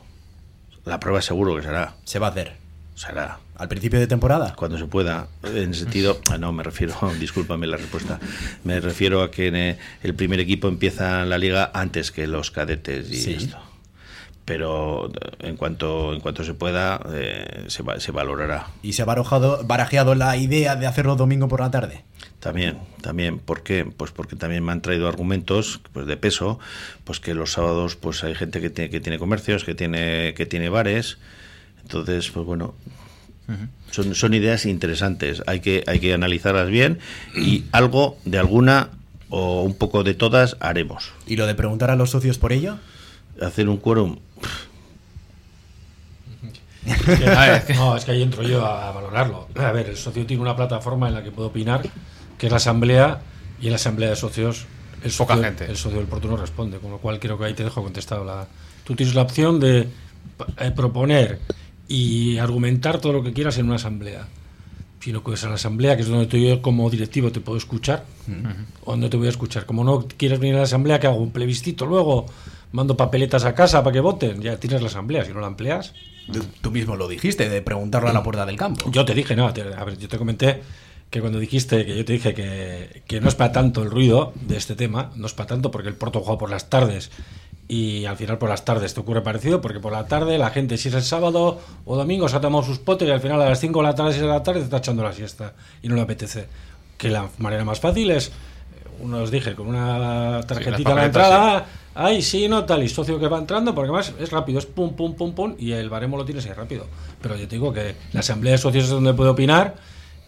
La prueba seguro que será. Se va a hacer. Será. ¿Al principio de temporada? Cuando se pueda. En el sentido. No, me refiero. [laughs] Discúlpame la respuesta. Me refiero a que eh, el primer equipo empieza la liga antes que los cadetes y Sí. esto. Pero eh, en cuanto, en cuanto se pueda, eh, se, se valorará. ¿Y se ha barajado, barajeado la idea de hacerlo domingo por la tarde? También, también. ¿Por qué? Pues porque también me han traído argumentos pues de peso, pues que los sábados pues hay gente que tiene, que tiene comercios, que tiene, que tiene bares. Entonces, pues bueno, son, son ideas interesantes. Hay que, hay que analizarlas bien y algo de alguna o un poco de todas haremos. ¿Y lo de preguntar a los socios por ello? Hacer un quórum. [laughs] No, es que ahí entro yo a valorarlo. A ver, el socio tiene una plataforma en la que puede opinar, que es la asamblea, y en la asamblea de socios el Poca socio, gente. el socio del Porto no responde, con lo cual creo que ahí te dejo contestado. La, tú tienes la opción de eh, proponer y argumentar todo lo que quieras en una asamblea. Sino que es a la asamblea, que es donde yo como directivo te puedo escuchar, o no te voy a escuchar. Como no quieres venir a la asamblea, que hago un plebiscito luego, mando papeletas a casa para que voten, ya tienes la asamblea, si no la empleas, Tú, tú mismo lo dijiste, de preguntarlo a la puerta del campo. yo te dije, no, te- a ver, yo te comenté que cuando dijiste, que yo te dije que, que no es para tanto el ruido de este tema, no es para tanto porque el Porto juega por las tardes y al final por las tardes te ocurre parecido porque por la tarde la gente si es el sábado o domingo se ha tomado sus potes y al final a las 5 de la tarde, 6 de la tarde te está echando la siesta y no le apetece. Que la manera más fácil es, eh, uno os dije, con una tarjetita a la entrada, ay, sí, no, tal, y socio que va entrando, porque además es rápido, es pum, pum, pum, pum, y el baremo lo tienes ahí rápido. Pero yo te digo que la asamblea de socios es donde puede opinar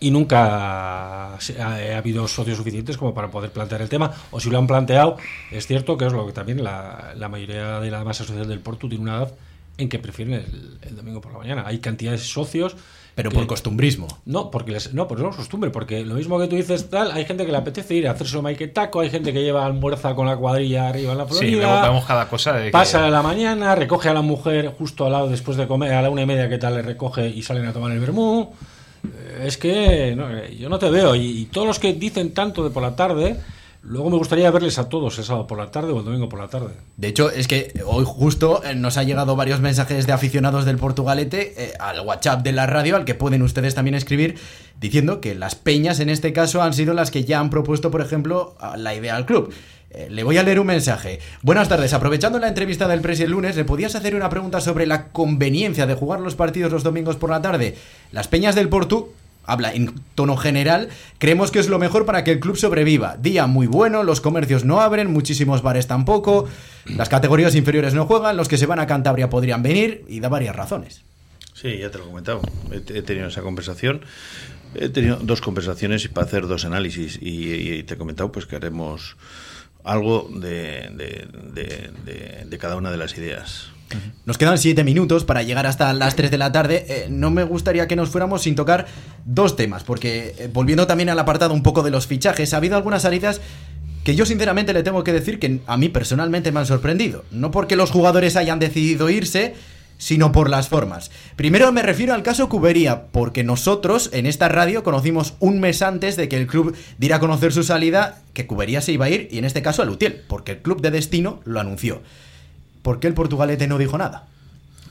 y nunca ha, ha habido socios suficientes como para poder plantear el tema, o si lo han planteado, es cierto que es lo que también la, la mayoría de la masa social del Porto tiene una edad en que prefieren el, el domingo por la mañana. Hay cantidades de socios Pero que- por costumbrismo. no, porque les, no, porque no es costumbre, porque lo mismo que tú dices tal, hay gente que le apetece ir a hacerse un taco, hay gente que lleva almuerza con la cuadrilla arriba en la Sí, Florida. vemos cada cosa de que- Pasa a la mañana, recoge a la mujer justo al lado después de comer, a la una y media que tal le recoge y salen a tomar el vermú. Es que no, yo no te veo. Y, todos los que dicen tanto de por la tarde, luego me gustaría verles a todos el sábado por la tarde o el domingo por la tarde. De hecho, es que hoy justo eh, nos ha llegado varios mensajes de aficionados del Portugalete eh, al WhatsApp de la radio, al que pueden ustedes también escribir, diciendo que las peñas en este caso han sido las que ya han propuesto, por ejemplo, la idea al club. Eh, le voy a leer un mensaje. Buenas tardes. Aprovechando la entrevista del Presi el lunes, ¿le podías hacer una pregunta sobre la conveniencia de jugar los partidos los domingos por la tarde? Las peñas del Portu habla en tono general, creemos que es lo mejor para que el club sobreviva. Día muy bueno, los comercios no abren, muchísimos bares tampoco, las categorías inferiores no juegan, los que se van a Cantabria podrían venir y da varias razones. Sí, ya te lo he comentado. He, tenido esa conversación. He tenido dos conversaciones y para hacer dos análisis. Y, y te he comentado pues que haremos algo de, de- de- de- cada una de las ideas. Nos quedan siete minutos para llegar hasta las 3 de la tarde. Eh, no me gustaría que nos fuéramos sin tocar dos temas, porque eh, volviendo también al apartado un poco de los fichajes, ha habido algunas salidas que yo sinceramente le tengo que decir que a mí personalmente me han sorprendido. No porque los jugadores hayan decidido irse, sino por las formas. Primero me refiero al caso Cubería, porque nosotros en esta radio conocimos un mes antes de que el club diera a conocer su salida que Cubería se iba a ir, y en este caso a Lutiel, porque el club de destino lo anunció. ¿Por qué el Portugalete no dijo nada?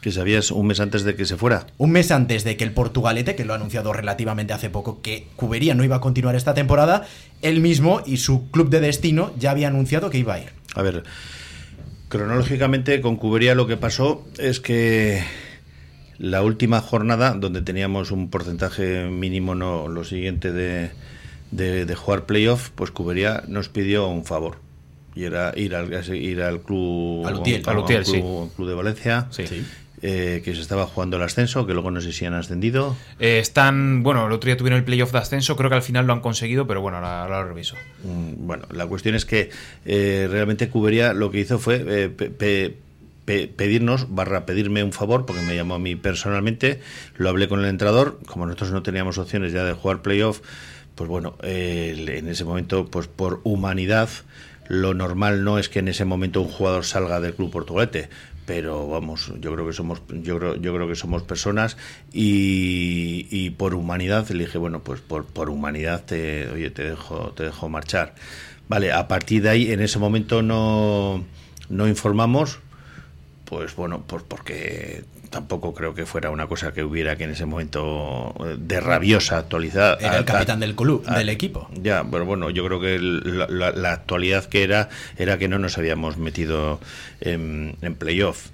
Que sabías un mes antes de que se fuera. Un mes antes de que el Portugalete, que lo ha anunciado relativamente hace poco, que Cubería no iba a continuar esta temporada, él mismo y su club de destino ya había anunciado que iba a ir. A ver, cronológicamente con Cubería lo que pasó es que la última jornada, donde teníamos un porcentaje mínimo, no lo siguiente de, de, de jugar playoff, pues Cubería nos pidió un favor. Y era ir al, ir al club, Al club, club de Valencia, Sí. Eh, que se estaba jugando el ascenso, que luego no sé si han ascendido. Eh, están, bueno, el otro día tuvieron el playoff de ascenso, creo que al final lo han conseguido, pero bueno, ahora, ahora lo reviso. Mm, Bueno, la cuestión es que eh, realmente Cubería lo que hizo fue eh, pe- pe- pe- pedirnos, barra pedirme un favor, porque me llamó a mí personalmente, lo hablé con el entrenador, como nosotros no teníamos opciones ya de jugar playoff, pues bueno, en ese momento, pues por humanidad, lo normal no es que en ese momento un jugador salga del club portuguete, pero vamos, yo creo que somos, yo creo, yo creo que somos personas y, y por humanidad le dije, bueno, pues por, por humanidad te, oye, te dejo, te dejo marchar. Vale, a partir de ahí, en ese momento no, no informamos pues bueno, pues porque tampoco creo que fuera una cosa que hubiera que en ese momento eh, de rabiosa actualidad. Era el capitán del club, del equipo. Ya, pero bueno, yo creo que la, actualidad que era era que no nos habíamos metido en, playoff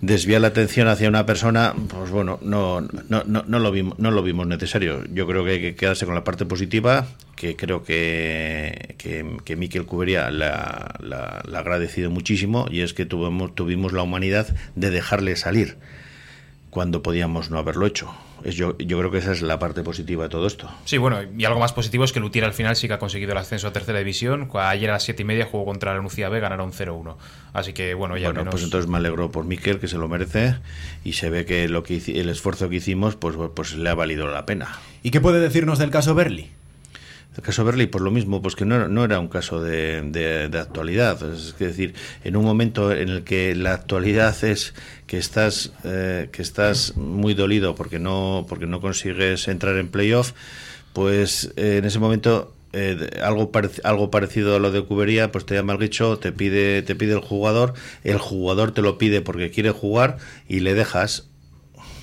desviar la atención hacia una persona, pues bueno, no, no, no, no, lo vimos, no lo vimos necesario. Yo creo que hay que quedarse con la parte positiva, que creo que, que, que Miquel Cubería la, la, ha agradecido muchísimo, y es que tuvimos, tuvimos la humanidad de dejarle salir cuando podíamos no haberlo hecho yo, yo creo que esa es la parte positiva de todo esto. Sí, bueno, y algo más positivo es que Lutier al final sí que ha conseguido el ascenso a tercera división. Ayer a las 7 y media jugó contra la Nucía B, ganaron 0-1. Así que bueno, ya bueno, pues entonces me alegro por Miquel, que se lo merece, y se ve que, lo que el esfuerzo que hicimos pues, pues le ha valido la pena. ¿Y qué puede decirnos del caso Berli? El caso Berli, pues lo mismo, pues que no, no era un caso de, de, actualidad. Es decir, en un momento en el que la actualidad es que estás, eh, que estás muy dolido porque no, porque no consigues entrar en playoff, pues eh, en ese momento eh, algo, algo parecido a lo de Cubería, pues te llama el guicho, te pide, te pide el jugador, el jugador te lo pide porque quiere jugar y le dejas.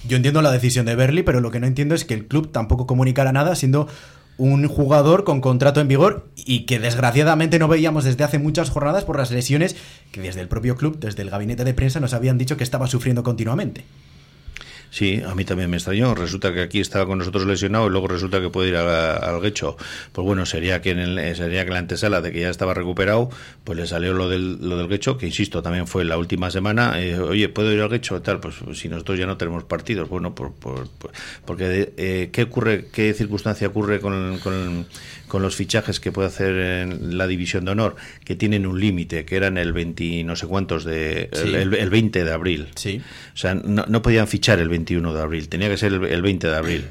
Yo entiendo la decisión de Berli, pero lo que no entiendo es que el club tampoco comunicara nada, siendo un jugador con contrato en vigor y que desgraciadamente no veíamos desde hace muchas jornadas por las lesiones que desde el propio club, desde el gabinete de prensa, nos habían dicho que estaba sufriendo continuamente. Sí, a mí también me extrañó. Resulta que aquí estaba con nosotros lesionado y luego resulta que puede ir al Guecho. Pues bueno, sería que el, sería que la antesala de que ya estaba recuperado, pues le salió lo del, lo del Guecho, que insisto, también fue la última semana. Eh, Oye, ¿puedo ir al Guecho? Tal, pues si nosotros ya no tenemos partidos. Bueno, por, por, porque eh, ¿qué ocurre, qué circunstancia ocurre con, con con los fichajes que puede hacer en la división de honor, que tienen un límite, que eran el 20 no sé cuántos de el, 20 de abril. Sí. O sea, no, podían fichar el 21 de abril, tenía que ser el, 20 de abril.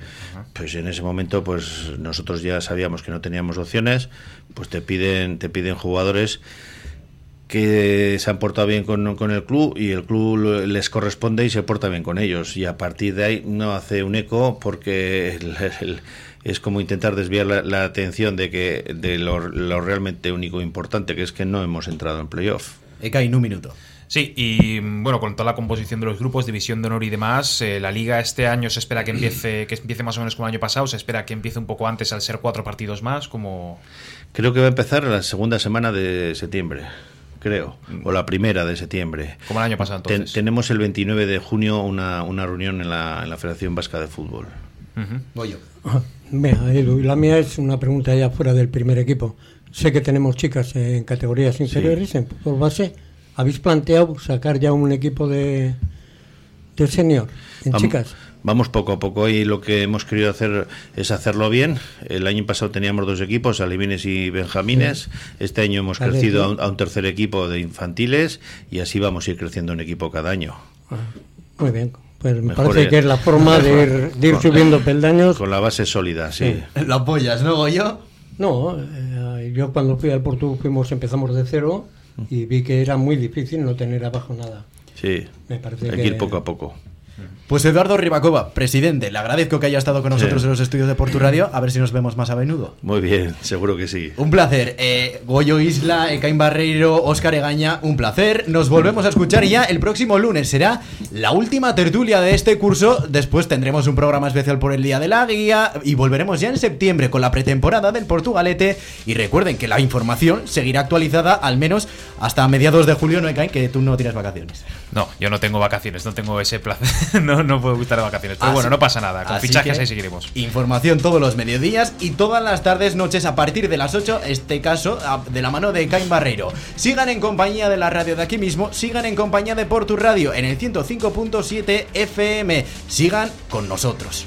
Pues en ese momento, pues nosotros ya sabíamos que no teníamos opciones, pues te piden, te piden jugadores que se han portado bien con, con, el club y el club les corresponde y se porta bien con ellos. Y a partir de ahí no hace un eco porque el, es como intentar desviar la, atención de que de lo, realmente único e importante, que es que no hemos entrado en playoff. Eka, en un minuto. Sí, y bueno, con toda la composición de los grupos, división de honor y demás, eh, la liga este año se espera que empiece, [clears throat] que empiece más o menos como el año pasado, se espera que empiece un poco antes al ser cuatro partidos más, como... Creo que va a empezar la segunda semana de septiembre creo, o la primera de septiembre. Como el año pasado, entonces. tenemos el 29 de junio una, una reunión en la, en la Federación Vasca de Fútbol. Voy yo. [laughs] la mía es una pregunta ya fuera del primer equipo. Sé que tenemos chicas en categorías inferiores, en fútbol base. ¿Habéis planteado sacar ya un equipo de, de senior en chicas? Vamos poco a poco y lo que hemos querido hacer es hacerlo bien. El año pasado teníamos dos equipos, alevines y benjamines. Este año hemos crecido a un, tercer equipo de infantiles y así vamos a ir creciendo un equipo cada año. Ah, muy bien. Pues me parece que es la forma de ir, subiendo peldaños. Con la base sólida, sí. ¿Lo apoyas, no, Goyo? No, eh, yo cuando fui al Porto fuimos, empezamos de cero y vi que era muy difícil no tener abajo nada. Sí, me parece hay que ir poco a poco. Pues Eduardo Ribacova, presidente, le agradezco que haya estado con nosotros en los estudios de Portu Radio. A ver si nos vemos más a menudo. Muy bien, seguro que sí. Un placer. Eh, Goyo Isla, Ekain Barreiro, Óscar Egaña, un placer. Nos volvemos a escuchar ya el próximo lunes. Será la última tertulia de este curso. Después tendremos un programa especial por el Día de la Guía y volveremos ya en septiembre con la pretemporada del Portugalete. Y recuerden que la información seguirá actualizada al menos hasta mediados de julio, ¿no, Ekain? Que tú no tienes vacaciones. No, yo no tengo vacaciones, no tengo ese placer. [laughs] no, no puedo gustar de vacaciones. Pero bueno, no pasa nada. Con fichajes ahí seguiremos. Información todos los mediodías y todas las tardes, noches a partir de las 8. Este caso de la mano de Cain Barreiro. Sigan en compañía de la radio de aquí mismo. Sigan en compañía de Portu Radio en el 105.7 FM. Sigan con nosotros.